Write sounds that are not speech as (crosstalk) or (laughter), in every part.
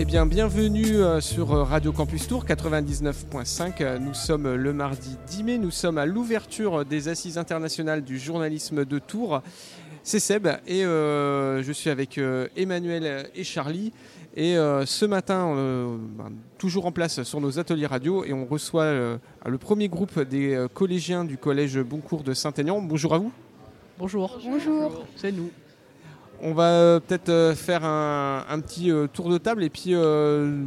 Eh bien, bienvenue euh, sur euh, Radio Campus Tour 99.5. Euh, Nous sommes le mardi 10 mai. Nous sommes à l'ouverture des Assises internationales du journalisme de Tours. C'est Seb et je suis avec Emmanuel et Charlie. Et euh, ce matin, euh, ben, toujours en place sur nos ateliers radio, et on reçoit euh, le premier groupe des euh, collégiens du collège Boncourt de Saint-Aignan. Bonjour à vous. Bonjour. Bonjour. C'est nous. On va euh, peut-être euh, faire un, un petit euh, tour de table et puis euh,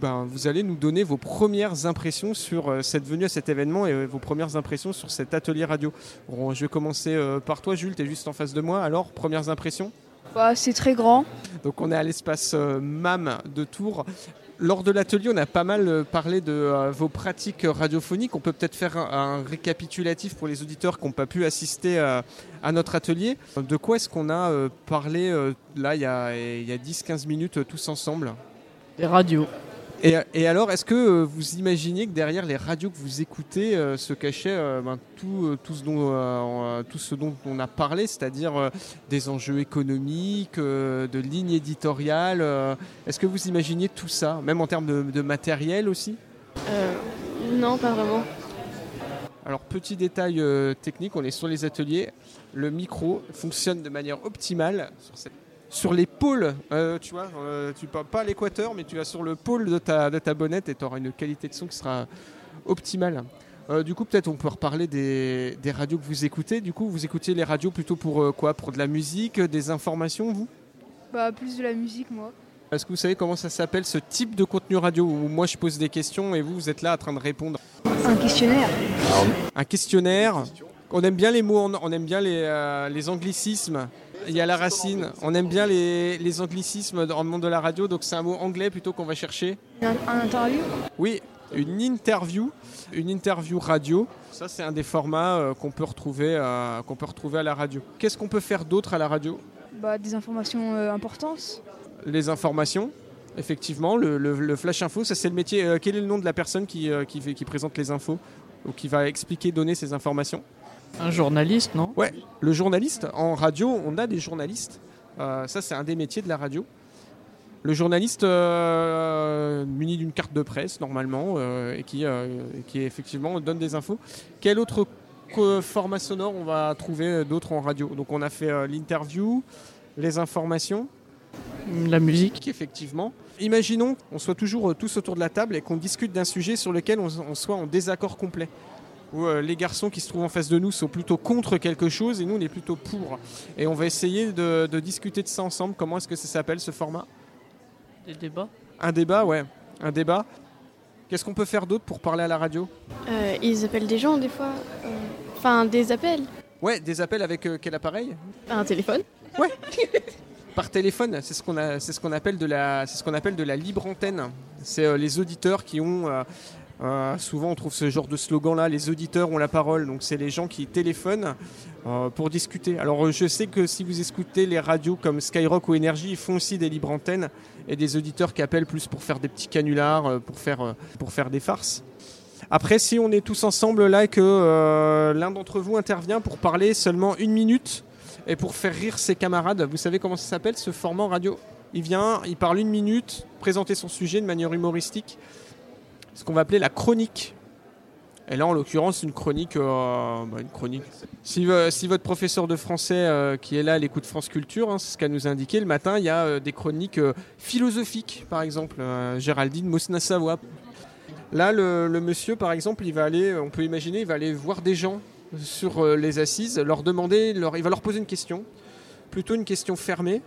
ben, vous allez nous donner vos premières impressions sur euh, cette venue à cet événement et euh, vos premières impressions sur cet atelier radio. Bon, je vais commencer euh, par toi Jules, tu es juste en face de moi. Alors, premières impressions? Bah, c'est très grand. Donc on est à l'espace euh, MAM de Tours. Lors de l'atelier, on a pas mal euh, parlé de euh, vos pratiques radiophoniques. On peut peut-être faire un, récapitulatif pour les auditeurs qui n'ont pas pu assister à, notre atelier. De quoi est-ce qu'on a euh, parlé euh, là il y a, a 10-15 minutes euh, tous ensemble? Des radios. Et, et alors, est-ce que euh, vous imaginiez que derrière les radios que vous écoutez euh, se cachait euh, ben, tout, tout, ce dont, on- tout ce dont on a parlé, c'est-à-dire des enjeux économiques, de lignes éditoriales Est-ce que vous imaginiez tout ça, même en termes de, de matériel aussi? Non, pas vraiment. Alors, petit détail euh, technique, on est sur les ateliers. Le micro fonctionne de manière optimale sur, cette- sur les pôles. euh, tu vois, euh, tu parles pas à l'équateur, mais tu vas sur le pôle de ta, de ta bonnette et tu auras une qualité de son qui sera optimale. Euh, du coup, peut-être on peut reparler des, des radios que vous écoutez. Du coup, vous écoutez les radios plutôt pour euh, quoi? Pour de la musique, des informations, vous? Bah, plus de la musique, moi. Est-ce que vous savez comment ça s'appelle ce type de contenu radio où moi je pose des questions et vous, vous êtes là en train de répondre? Un questionnaire. un questionnaire. On aime bien les mots, on aime bien les, les anglicismes. Il y a la racine. On aime bien les, les anglicismes dans le monde de la radio, donc c'est un mot anglais plutôt qu'on va chercher. Un, un interview? Oui, une interview, une interview radio. Ça, c'est un des formats euh, qu'on peut retrouver, euh, qu'on peut retrouver à la radio. Qu'est-ce qu'on peut faire d'autre à la radio? Bah, des informations euh, importantes. Les informations. Effectivement, le, le- le flash info, ça c'est le métier. Quel est le nom de la personne qui, qui, fait- qui présente les infos ou qui va expliquer, donner ces informations? Un journaliste, non? Ouais, le journaliste. En radio, on a des journalistes. Euh, ça, c'est un des métiers de la radio. Le journaliste euh, muni d'une carte de presse, normalement, euh, et qui, qui effectivement donne des infos. Quel autre format sonore on va trouver d'autres en radio? Donc, on a fait l'interview, les informations, La musique. effectivement. Imaginons qu'on soit toujours tous autour de la table et qu'on discute d'un sujet sur lequel on, on soit en désaccord complet. Où euh, les garçons qui se trouvent en face de nous sont plutôt contre quelque chose et nous on est plutôt pour. Et on va essayer de, de discuter de ça ensemble. Comment est-ce que ça s'appelle ce format? Des débats? Un débat, ouais. Un débat. Qu'est-ce qu'on peut faire d'autre pour parler à la radio? Euh, ils appellent des gens des fois. euh, Enfin, des appels. Ouais, des appels avec euh, quel appareil? Un téléphone. (laughs) Par téléphone, c'est ce qu'on a, c'est ce qu'on appelle de la, c'est ce qu'on appelle de la libre antenne. C'est euh, les auditeurs qui ont, euh, souvent on trouve ce genre de slogan là, les auditeurs ont la parole. Donc c'est les gens qui téléphonent euh, pour discuter. Alors euh, je sais que si vous écoutez les radios comme Skyrock ou Énergie, ils font aussi des libres antennes et des auditeurs qui appellent plus pour faire des petits canulars, pour faire, des farces. Après, si on est tous ensemble là et que l'un d'entre vous intervient pour parler seulement une minute et pour faire rire ses camarades, vous savez comment ça s'appelle ce format radio? Il vient, il parle une minute, présenter son sujet de manière humoristique, ce qu'on va appeler la chronique. Et là, en l'occurrence, une chronique, euh, bah, une chronique. Si, euh, si votre professeur de français euh, qui est là à l'écoute France Culture, hein, c'est ce qu'elle nous a indiqué le matin, il y a des chroniques philosophiques, par exemple, Géraldine Mosna-Savoie. Là, le, le monsieur, par exemple, il va aller, on peut imaginer, il va aller voir des gens sur les assises, leur demander, leur, il va leur poser une question, plutôt une question fermée,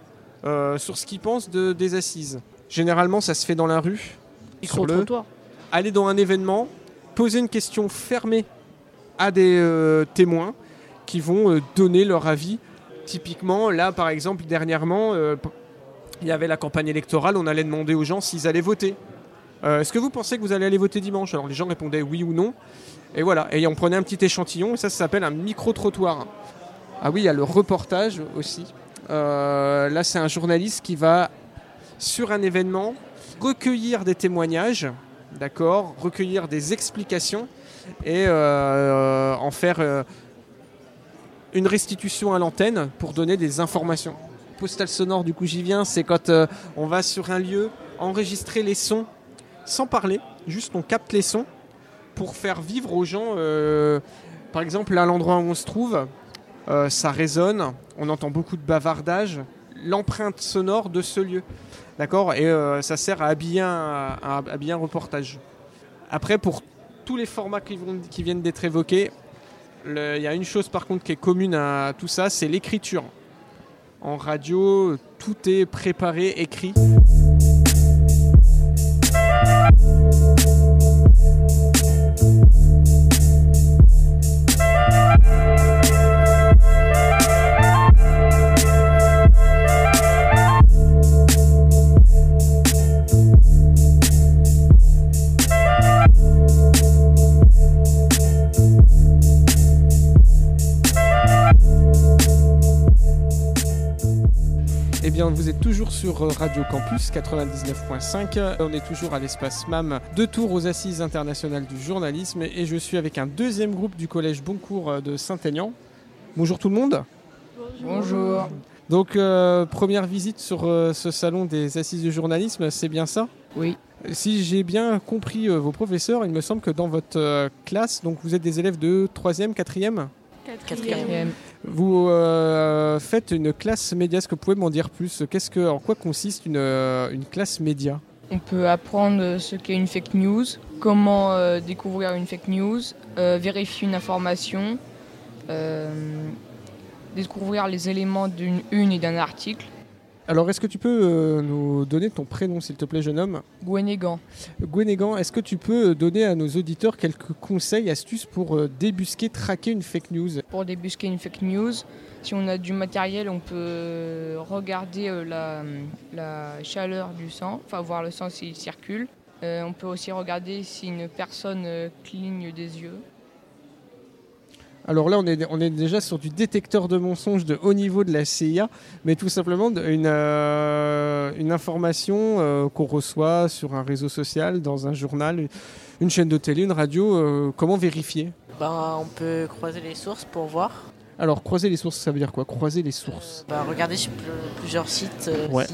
sur ce qu'ils pensent de, des assises. Généralement, ça se fait dans la rue. Sur le, Micro-trottoir. Aller dans un événement, poser une question fermée à des euh, témoins qui vont euh, donner leur avis. Typiquement, là, par exemple, dernièrement, euh, il y avait la campagne électorale, on allait demander aux gens s'ils allaient voter. Est-ce que vous pensez que vous allez aller voter dimanche? Alors les gens répondaient oui ou non. Et voilà, et on prenait un petit échantillon, et ça, s'appelle un micro-trottoir. Ah oui, il y a le reportage aussi. Là, c'est un journaliste qui va, sur un événement, recueillir des témoignages, d'accord, recueillir des explications et euh, en faire euh, une restitution à l'antenne pour donner des informations. Postal sonore, du coup, j'y viens, c'est quand euh, on va sur un lieu enregistrer les sons sans parler, juste on capte les sons pour faire vivre aux gens, par exemple, à l'endroit où on se trouve, ça résonne, on entend beaucoup de bavardage, l'empreinte sonore de ce lieu. D'accord Et euh, ça sert à habiller un, à habiller un reportage. Après, pour tous les formats qui, vont- qui viennent d'être évoqués, il y a une chose par contre qui est commune à tout ça, c'est l'écriture. En radio, tout est préparé, écrit. Vous êtes toujours sur euh, Radio Campus 99.5. On est toujours à l'espace MAM de Tours aux Assises internationales du journalisme et je suis avec un deuxième groupe du collège Boncourt euh, de Saint-Aignan. Bonjour tout le monde. Bonjour. Donc, euh, première visite sur euh, ce salon des Assises du journalisme, c'est bien ça? Oui. Si j'ai bien compris euh, vos professeurs, il me semble que dans votre euh, classe, donc vous êtes des élèves de 3e, 4e Quatrième. Vous euh, faites une classe média. Est-ce que vous pouvez m'en dire plus? Qu'est-ce que, En quoi consiste une, euh, une classe média? On peut apprendre ce qu'est une fake news, comment euh, découvrir une fake news, vérifier une information, découvrir les éléments d'une une et d'un article. Alors, est-ce que tu peux euh, nous donner ton prénom, s'il te plaît, jeune homme? Gwenegan. Gwenegan, est-ce que tu peux donner à nos auditeurs quelques conseils, astuces pour euh, débusquer, traquer une fake news? Pour débusquer une fake news, si on a du matériel, on peut regarder euh, la, la chaleur du sang, enfin voir le sang s'il circule. Euh, on peut aussi regarder si une personne euh, cligne des yeux. Alors là, on est, on est déjà sur du détecteur de mensonges de haut niveau de la CIA, mais tout simplement une, euh, une information euh, qu'on reçoit sur un réseau social, dans un journal, une chaîne de télé, une radio. euh, comment vérifier? Ben, on peut croiser les sources pour voir. Alors, croiser les sources, ça veut dire quoi? Croiser les sources. Ben, regarder sur pl- plusieurs sites Ouais. si,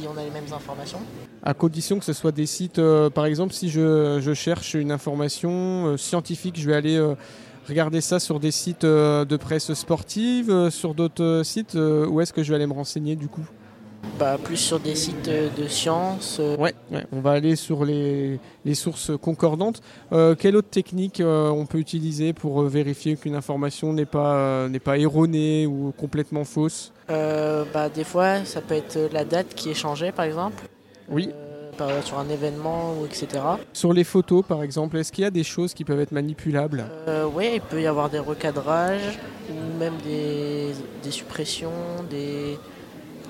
si on a les mêmes informations. À condition que ce soit des sites, euh, par exemple, si je, je cherche une information euh, scientifique, je vais aller euh, regarder ça sur des sites euh, de presse sportive, euh, sur d'autres euh, sites, où est-ce que je vais aller me renseigner du coup? Bah, plus sur des sites de sciences. Ouais, ouais, on va aller sur les, les sources concordantes. Euh, quelle autre technique euh, on peut utiliser pour vérifier qu'une information n'est pas, euh, n'est pas erronée ou complètement fausse? Bah, des fois, ça peut être la date qui est changée, par exemple. Oui. Euh, sur un événement, ou etc. Sur les photos, par exemple, est-ce qu'il y a des choses qui peuvent être manipulables? Euh, oui, il peut y avoir des recadrages ou même des, des suppressions, des,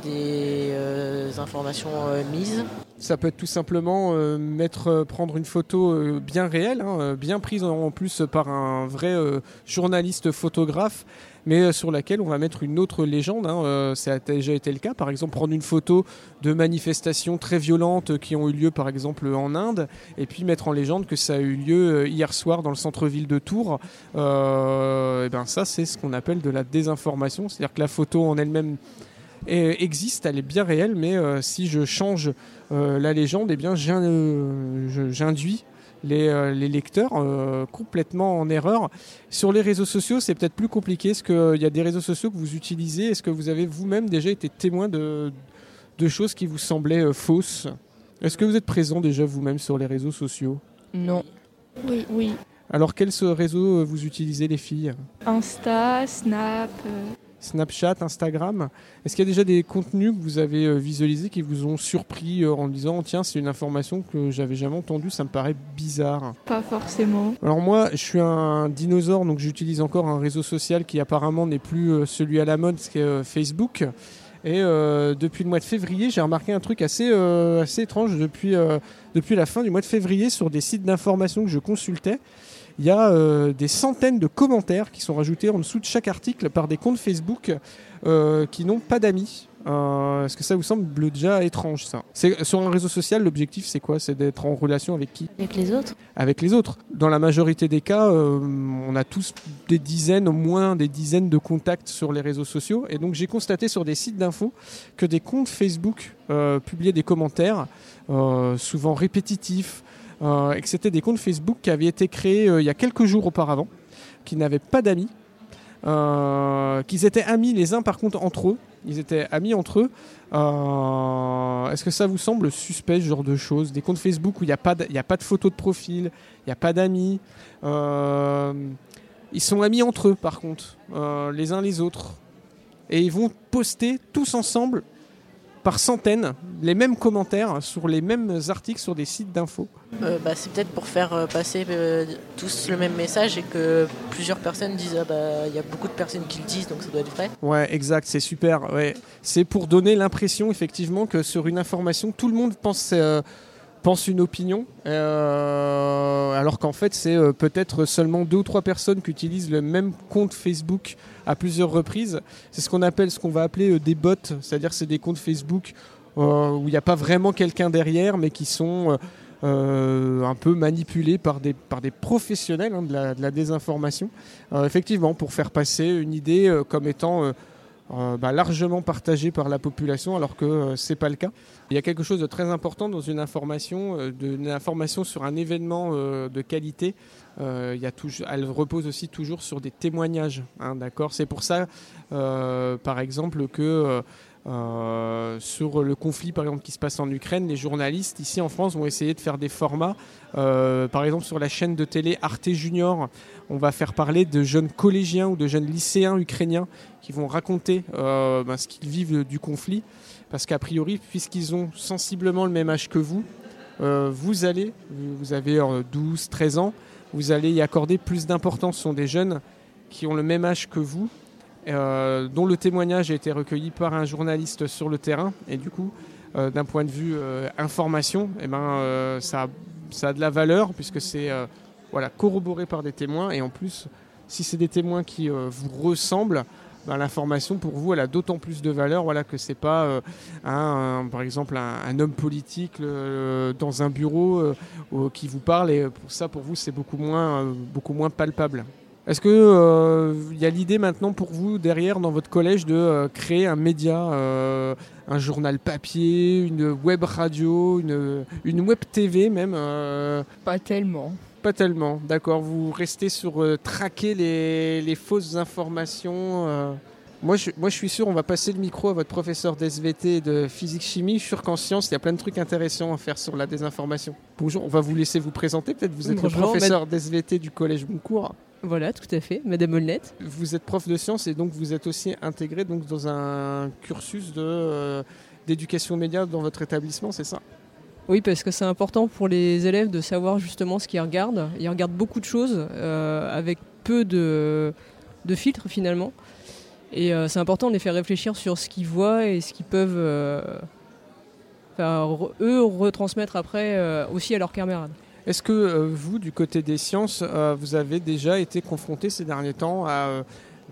des euh, informations mises. Ça peut être tout simplement euh, mettre, euh, prendre une photo euh, bien réelle, hein, bien prise en, plus par un vrai journaliste photographe, mais sur laquelle on va mettre une autre légende. hein, ça a déjà été le cas. Par exemple, prendre une photo de manifestations très violentes qui ont eu lieu, par exemple, en Inde, et puis mettre en légende que ça a eu lieu hier soir dans le centre-ville de Tours. Ben ça, c'est ce qu'on appelle de la désinformation. C'est-à-dire que la photo en elle-même existe, elle est bien réelle, mais si je change la légende, eh bien, euh, j'induis les, euh, les lecteurs euh, complètement en erreur. Sur les réseaux sociaux, c'est peut-être plus compliqué. Est-ce qu'il y a des réseaux sociaux que vous utilisez Est-ce que vous avez vous-même déjà été témoin de, de choses qui vous semblaient euh, fausses? Est-ce que vous êtes présent déjà vous-même sur les réseaux sociaux? Non. Oui, oui. Alors, quel ce réseau euh, vous utilisez, les filles? Insta, Snap. Snapchat, Instagram Est-ce qu'il y a déjà des contenus que vous avez euh, visualisés qui vous ont surpris euh, en disant tiens c'est une information que j'avais jamais entendue, ça me paraît bizarre pas forcément. Alors moi je suis un dinosaure donc j'utilise encore un réseau social qui apparemment n'est plus euh, celui à la mode, c'est Facebook. Et euh, depuis le mois de février, j'ai remarqué un truc assez, euh, assez étrange depuis, euh, depuis la fin du mois de février sur des sites d'information que je consultais. Il y a euh, des centaines de commentaires qui sont rajoutés en dessous de chaque article par des comptes Facebook euh, qui n'ont pas d'amis. Euh, Est-ce que ça vous semble déjà étrange ça? Sur un réseau social, l'objectif c'est quoi? C'est d'être en relation avec qui? Avec les autres Avec les autres. Dans la majorité des cas, euh, on a tous des dizaines, au moins des dizaines de contacts sur les réseaux sociaux. Et donc j'ai constaté sur des sites d'infos que des comptes Facebook euh, publiaient des commentaires, souvent répétitifs, et que c'était des comptes Facebook qui avaient été créés euh, il y a quelques jours auparavant, qui n'avaient pas d'amis, euh, qu'ils étaient amis les uns par contre entre eux. Ils étaient amis entre eux. Euh, Est-ce que ça vous semble suspect ce genre de choses? Des comptes Facebook où il n'y a, pas de- y a pas de photo de profil, il n'y a pas d'amis. Euh, ils sont amis entre eux par contre, euh, les uns les autres. Et ils vont poster tous ensemble, par centaines, les mêmes commentaires sur les mêmes articles sur des sites d'infos. Euh, bah, c'est peut-être pour faire euh, passer euh, tous le même message et que plusieurs personnes disent ah bah il y a beaucoup de personnes qui le disent donc ça doit être vrai. Ouais, exact, c'est super. Ouais. C'est pour donner l'impression, effectivement, que sur une information, tout le monde pense, euh, pense une opinion, euh, alors qu'en fait, c'est euh, peut-être seulement deux ou trois personnes qui utilisent le même compte Facebook à plusieurs reprises. C'est ce qu'on appelle, ce qu'on va appeler euh, des bots, c'est-à-dire c'est des comptes Facebook où il n'y a pas vraiment quelqu'un derrière, mais qui sont un peu manipulés par des, par des professionnels hein, de, la, désinformation. Effectivement, pour faire passer une idée comme étant euh, bah, largement partagée par la population, alors que euh, c'est pas le cas. Il y a quelque chose de très important dans une information, euh, information sur un événement euh, de qualité. Euh, il y a toujours, elle repose aussi toujours sur des témoignages, hein. C'est pour ça, par exemple, que euh, sur le conflit, par exemple, qui se passe en Ukraine, les journalistes ici en France vont essayer de faire des formats. Euh, par exemple, sur la chaîne de télé Arte Junior, on va faire parler de jeunes collégiens ou de jeunes lycéens ukrainiens qui vont raconter euh, ben, ce qu'ils vivent du conflit. Parce qu'a priori, puisqu'ils ont sensiblement le même âge que vous, vous allez, vous avez euh, 12, 13 ans, vous allez y accorder plus d'importance. Ce sont des jeunes qui ont le même âge que vous, euh, dont le témoignage a été recueilli par un journaliste sur le terrain. Et du coup, euh, d'un point de vue euh, information, eh ben, ça, a, ça a de la valeur puisque c'est voilà, corroboré par des témoins. Et en plus, si c'est des témoins qui vous ressemblent, ben, l'information pour vous elle a d'autant plus de valeur voilà, que c'est pas un, par exemple un, homme politique dans un bureau qui vous parle et pour ça pour vous c'est beaucoup moins, beaucoup moins palpable. Est-ce que euh, il y a l'idée maintenant pour vous derrière dans votre collège de euh, créer un média, euh, un journal papier, une web radio, une, une web TV même euh, Pas tellement. Pas tellement, d'accord. Vous restez sur euh, traquer les, les fausses informations. euh? Moi, je, moi, je suis sûr, on va passer le micro à votre professeur d'SVT et de physique-chimie. Je suis sûr qu'en sciences, il y a plein de trucs intéressants à faire sur la désinformation. Bonjour, on va vous laisser vous présenter. Peut-être vous êtes Bonjour, le professeur d'SVT du Collège Boncourt. Voilà, tout à fait, Madame Olnette. Vous êtes prof de sciences et donc vous êtes aussi intégré donc, dans un cursus de, euh, d'éducation média dans votre établissement, c'est ça? Oui, parce que c'est important pour les élèves de savoir justement ce qu'ils regardent. Ils regardent beaucoup de choses euh, avec peu de, de filtres finalement. Et euh, c'est important de les faire réfléchir sur ce qu'ils voient et ce qu'ils peuvent, euh, eux, retransmettre après aussi à leurs camarades. Est-ce que euh, vous, du côté des sciences, euh, vous avez déjà été confronté ces derniers temps à euh,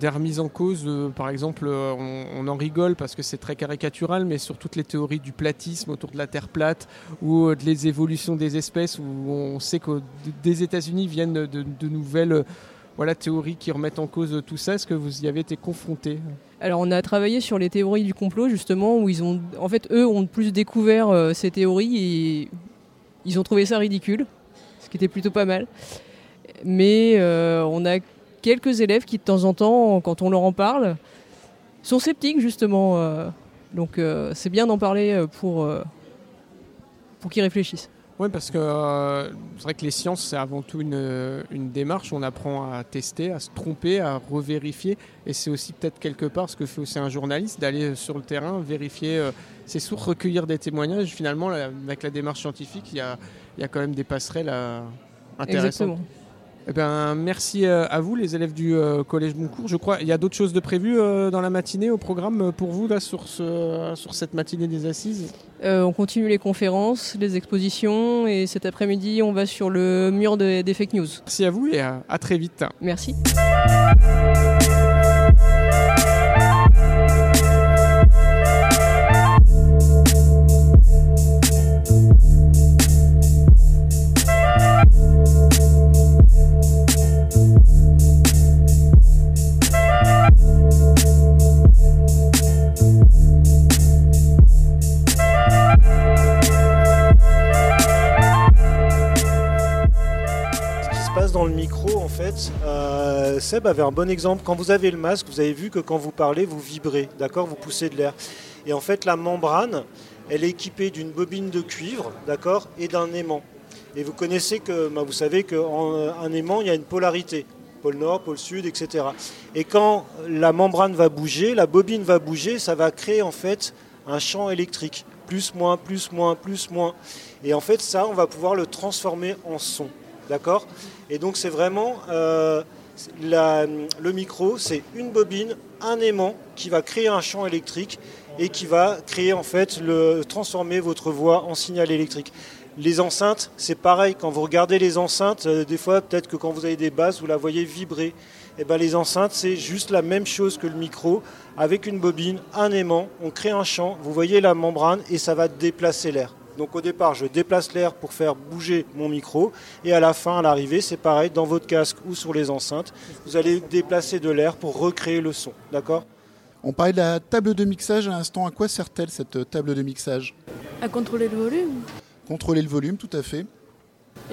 des remises en cause Par exemple, on, en rigole parce que c'est très caricatural, mais sur toutes les théories du platisme autour de la Terre plate ou de les évolutions des espèces, où on sait que des États-Unis viennent de, nouvelles voilà, théories qui remettent en cause tout ça. Est-ce que vous y avez été confronté? Alors on a travaillé sur les théories du complot justement où ils ont, en ont plus découvert ces théories et ils ont trouvé ça ridicule, qui était plutôt pas mal. Mais euh, on a quelques élèves qui de temps en temps, quand on leur en parle, sont sceptiques justement. euh, donc euh, c'est bien d'en parler pour pour qu'ils réfléchissent. Oui, parce que c'est vrai que les sciences, c'est avant tout une, une démarche. On apprend à tester, à se tromper, à revérifier. Et c'est aussi peut-être quelque part ce que fait aussi un journaliste, d'aller sur le terrain, vérifier ses sources, recueillir des témoignages. Finalement, avec la démarche scientifique, il y a, il y a quand même des passerelles euh, intéressantes. Exactement. Eh ben, merci euh, à vous, les élèves du euh, Collège Boncourt. Je crois il y a d'autres choses de prévues euh, dans la matinée au programme pour vous, là, sur, ce, sur cette matinée des assises? Euh, on continue les conférences, les expositions et cet après-midi on va sur le mur des- des fake news. Merci à vous et à- à très vite. Merci. Dans le micro, en fait, euh, Seb avait un bon exemple. Quand vous avez le masque, vous avez vu que quand vous parlez, vous vibrez, d'accord Vous poussez de l'air. Et en fait, la membrane, elle est équipée d'une bobine de cuivre, d'accord Et d'un aimant. Et vous connaissez que, bah, vous savez qu'en aimant, il y a une polarité. Pôle Nord, pôle Sud, etc. Et quand la membrane va bouger, la bobine va bouger, ça va créer en fait un champ électrique. Plus, moins, plus, moins, plus, moins. Et en fait, ça, on va pouvoir le transformer en son. D'accord Et donc, c'est vraiment. euh, le micro, c'est une bobine, un aimant qui va créer un champ électrique et qui va créer, en fait, le, transformer votre voix en signal électrique. Les enceintes, c'est pareil. Quand vous regardez les enceintes, euh, des fois, peut-être que quand vous avez des basses, vous la voyez vibrer. Et ben, les enceintes, c'est juste la même chose que le micro. Avec une bobine, un aimant, on crée un champ, vous voyez la membrane et ça va déplacer l'air. Donc au départ, je déplace l'air pour faire bouger mon micro. Et à la fin, à l'arrivée, c'est pareil, dans votre casque ou sur les enceintes, vous allez déplacer de l'air pour recréer le son. D'accord? On parlait de la table de mixage à l'instant. À quoi sert-elle cette table de mixage? À contrôler le volume Contrôler le volume, tout à fait.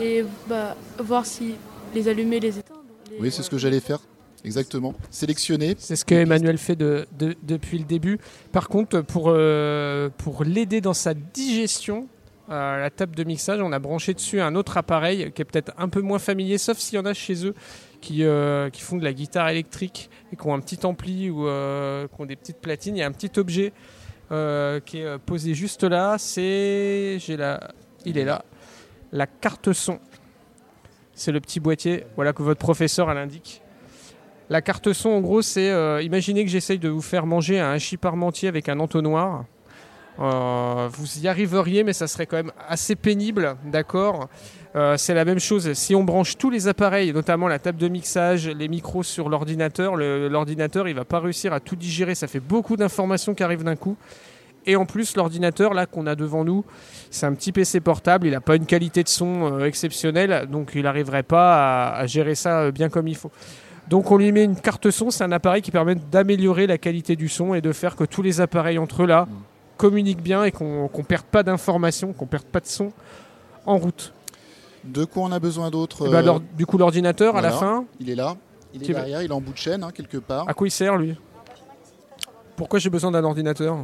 et bah, voir si les allumer, les éteindre. les- Oui, c'est ce que j'allais faire. Exactement. Sélectionner. C'est ce que Emmanuel fait de- de- depuis le début. Par contre, pour, euh, pour l'aider dans sa digestion, la table de mixage, on a branché dessus un autre appareil qui est peut-être un peu moins familier, sauf s'il y en a chez eux qui, euh, font de la guitare électrique et qui ont un petit ampli ou euh, qui ont des petites platines. Il y a un petit objet euh, qui est posé juste là. C'est, j'ai la, il est là, la carte son. C'est le petit boîtier, voilà que votre professeur elle indique. La carte son, en gros, c'est imaginez que j'essaye de vous faire manger un hachis avec un entonnoir. Euh, vous y arriveriez, mais ça serait quand même assez pénible, d'accord Euh, C'est la même chose. Si on branche tous les appareils, notamment la table de mixage, les micros sur l'ordinateur, l'ordinateur, il va pas réussir à tout digérer. Ça fait beaucoup d'informations qui arrivent d'un coup. Et en plus, l'ordinateur là qu'on a devant nous, c'est un petit PC portable. Il n'a pas une qualité de son euh, exceptionnelle, donc il n'arriverait pas à, gérer ça bien comme il faut. Donc on lui met une carte son, c'est un appareil qui permet d'améliorer la qualité du son et de faire que tous les appareils entre eux là communiquent bien et qu'on ne perde pas d'informations, qu'on perde pas de son en route. De quoi on a besoin d'autre Et bah, euh, du coup l'ordinateur à la fin, Il est là. Il est derrière, il est en bout de chaîne, hein, quelque part. à quoi il sert lui? Pourquoi j'ai besoin d'un ordinateur?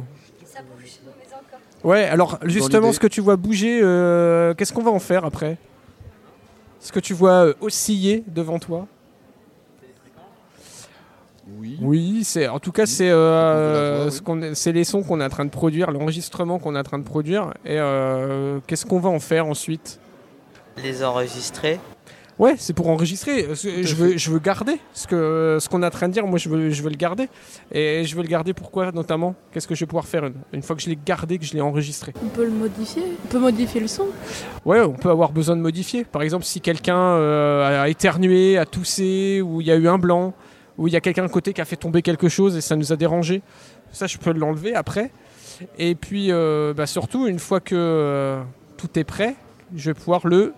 Ouais, alors justement ce que tu vois bouger, euh, qu'est-ce qu'on va en faire après? Ce que tu vois euh, osciller devant toi? Oui. Oui, c'est en tout cas c'est euh, ce oui. c'est les sons qu'on est en train de produire, l'enregistrement qu'on est en train de produire et euh, qu'est-ce qu'on va en faire ensuite? Les enregistrer. Ouais, c'est pour enregistrer. Euh, Je veux, je veux garder ce que ce qu'on est en train de dire. Moi, je veux, je veux le garder. Et je veux le garder pourquoi notamment? Qu'est-ce que je vais pouvoir faire une, une fois que je l'ai gardé, que je l'ai enregistré? On peut le modifier. On peut modifier le son. Ouais, on peut avoir besoin de modifier. Par exemple, si quelqu'un euh, a éternué, a toussé, ou il y a eu un blanc, ou il y a quelqu'un à côté qui a fait tomber quelque chose et ça nous a dérangé, ça, je peux l'enlever après. Et puis, euh, bah, surtout, une fois que euh, tout est prêt, je vais pouvoir le,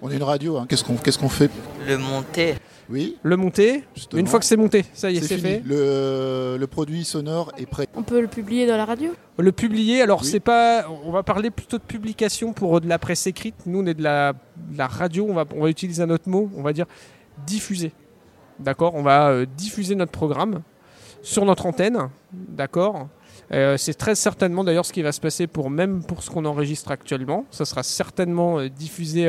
On est une radio. hein. Qu'est-ce qu'on qu'est-ce qu'on fait? Le monter. Oui. le monter. Justement. Une fois que c'est monté, ça y est, c'est fait. Le, le produit sonore est prêt. On peut le publier dans la radio? Le publier, alors Oui. c'est pas. On va parler plutôt de publication pour euh, de la presse écrite. Nous, on est de la, de la radio, on va, on va utiliser un autre mot, on va dire diffuser. D'accord On va euh, diffuser notre programme sur notre antenne. D'accord Euh, C'est très certainement d'ailleurs ce qui va se passer pour même pour ce qu'on enregistre actuellement. Ça sera certainement euh, diffusé.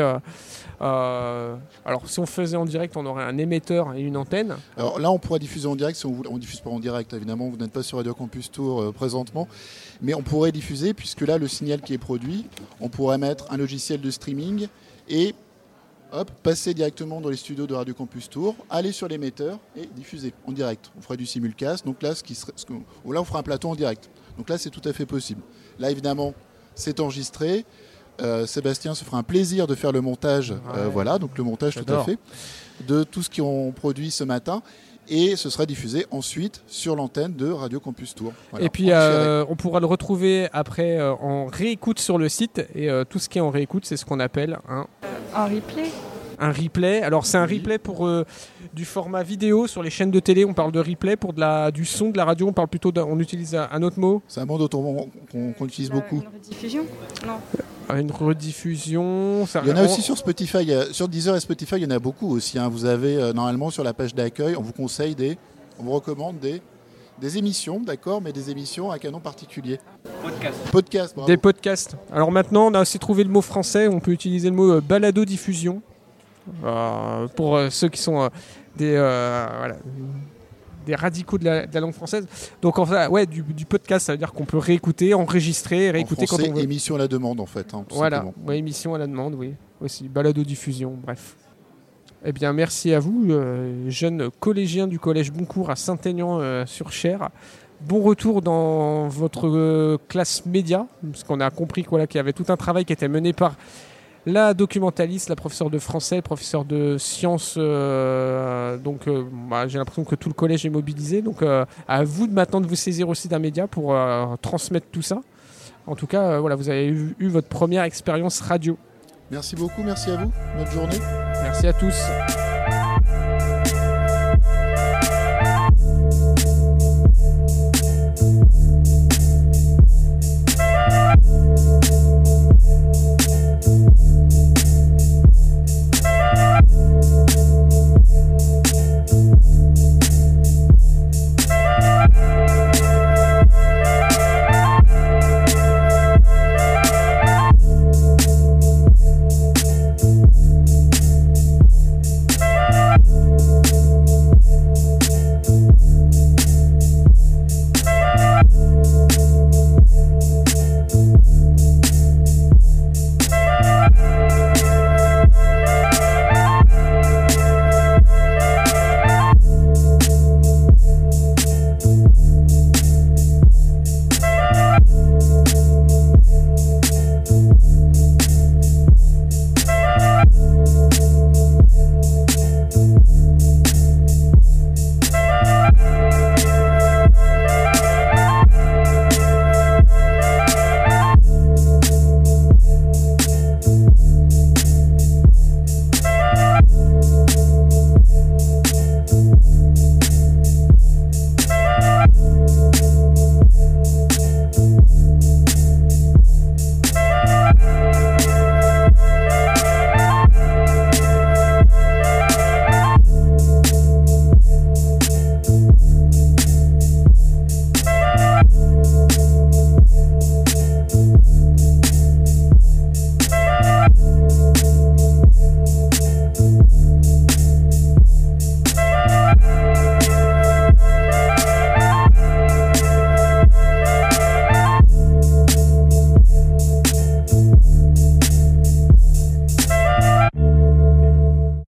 alors, si on faisait en direct, on aurait un émetteur et une antenne. Alors là, on pourra diffuser en direct si on. On diffuse pas en direct, évidemment. Vous n'êtes pas sur Radio Campus Tour présentement, mais on pourrait diffuser puisque là, le signal qui est produit, on pourrait mettre un logiciel de streaming et hop, passer directement dans les studios de Radio Campus Tour, aller sur l'émetteur et diffuser en direct. On ferait du simulcast. Donc là, ce qui serait, ce que- ou là, on fera un plateau en direct. Donc là, c'est tout à fait possible. Là, évidemment, c'est enregistré. Euh, Sébastien se fera un plaisir de faire le montage. euh, voilà, donc le montage tout à fait de tout ce qu'on produit ce matin. Et ce sera diffusé ensuite sur l'antenne de Radio Campus Tour. Voilà, et puis, euh, on pourra le retrouver après euh, en réécoute sur le site. Et euh, tout ce qui est en réécoute, c'est ce qu'on appelle un, Un replay un replay. Alors, c'est un replay pour euh, du format vidéo sur les chaînes de télé. On parle de replay. Pour de la, du son de la radio, on parle plutôt d'un- on utilise un, un autre mot. C'est un mot dont on- qu'on qu'on utilise beaucoup. Une rediffusion Non. Une rediffusion. ça- Il y en a on- aussi sur Spotify. A- Sur Deezer et Spotify, il y en a beaucoup aussi. hein. Vous avez euh, normalement sur la page d'accueil, on vous conseille des, on vous recommande des, des émissions, d'accord, mais des émissions à canon particulier. Podcast. Podcast. bravo. Des podcasts. Alors maintenant, on a aussi trouvé le mot français. On peut utiliser le mot euh, balado-diffusion. Euh, pour euh, ceux qui sont euh, des, euh, voilà, des radicaux de la, de la langue française. Donc, en fait, ouais, du, du podcast, ça veut dire qu'on peut réécouter, enregistrer, En réécouter quand on veut. émission à la demande en fait. hein, tout Voilà, ouais, émission à la demande, oui. Aussi, balado-diffusion, bref. Eh bien, merci à vous, euh, jeunes collégiens du collège Boncourt à Saint-Aignan-sur-Cher. Bon retour dans votre euh, classe média, parce qu'on a compris qu'il y avait tout un travail qui était mené par la documentaliste, la professeure de français, le professeur de sciences. euh, donc, euh, bah, j'ai l'impression que tout le collège est mobilisé. Donc, euh, à vous de maintenant de vous saisir aussi d'un média pour euh, transmettre tout ça. En tout cas, euh, voilà, vous avez eu votre première expérience radio. Merci beaucoup, merci à vous. Bonne journée. Merci à tous.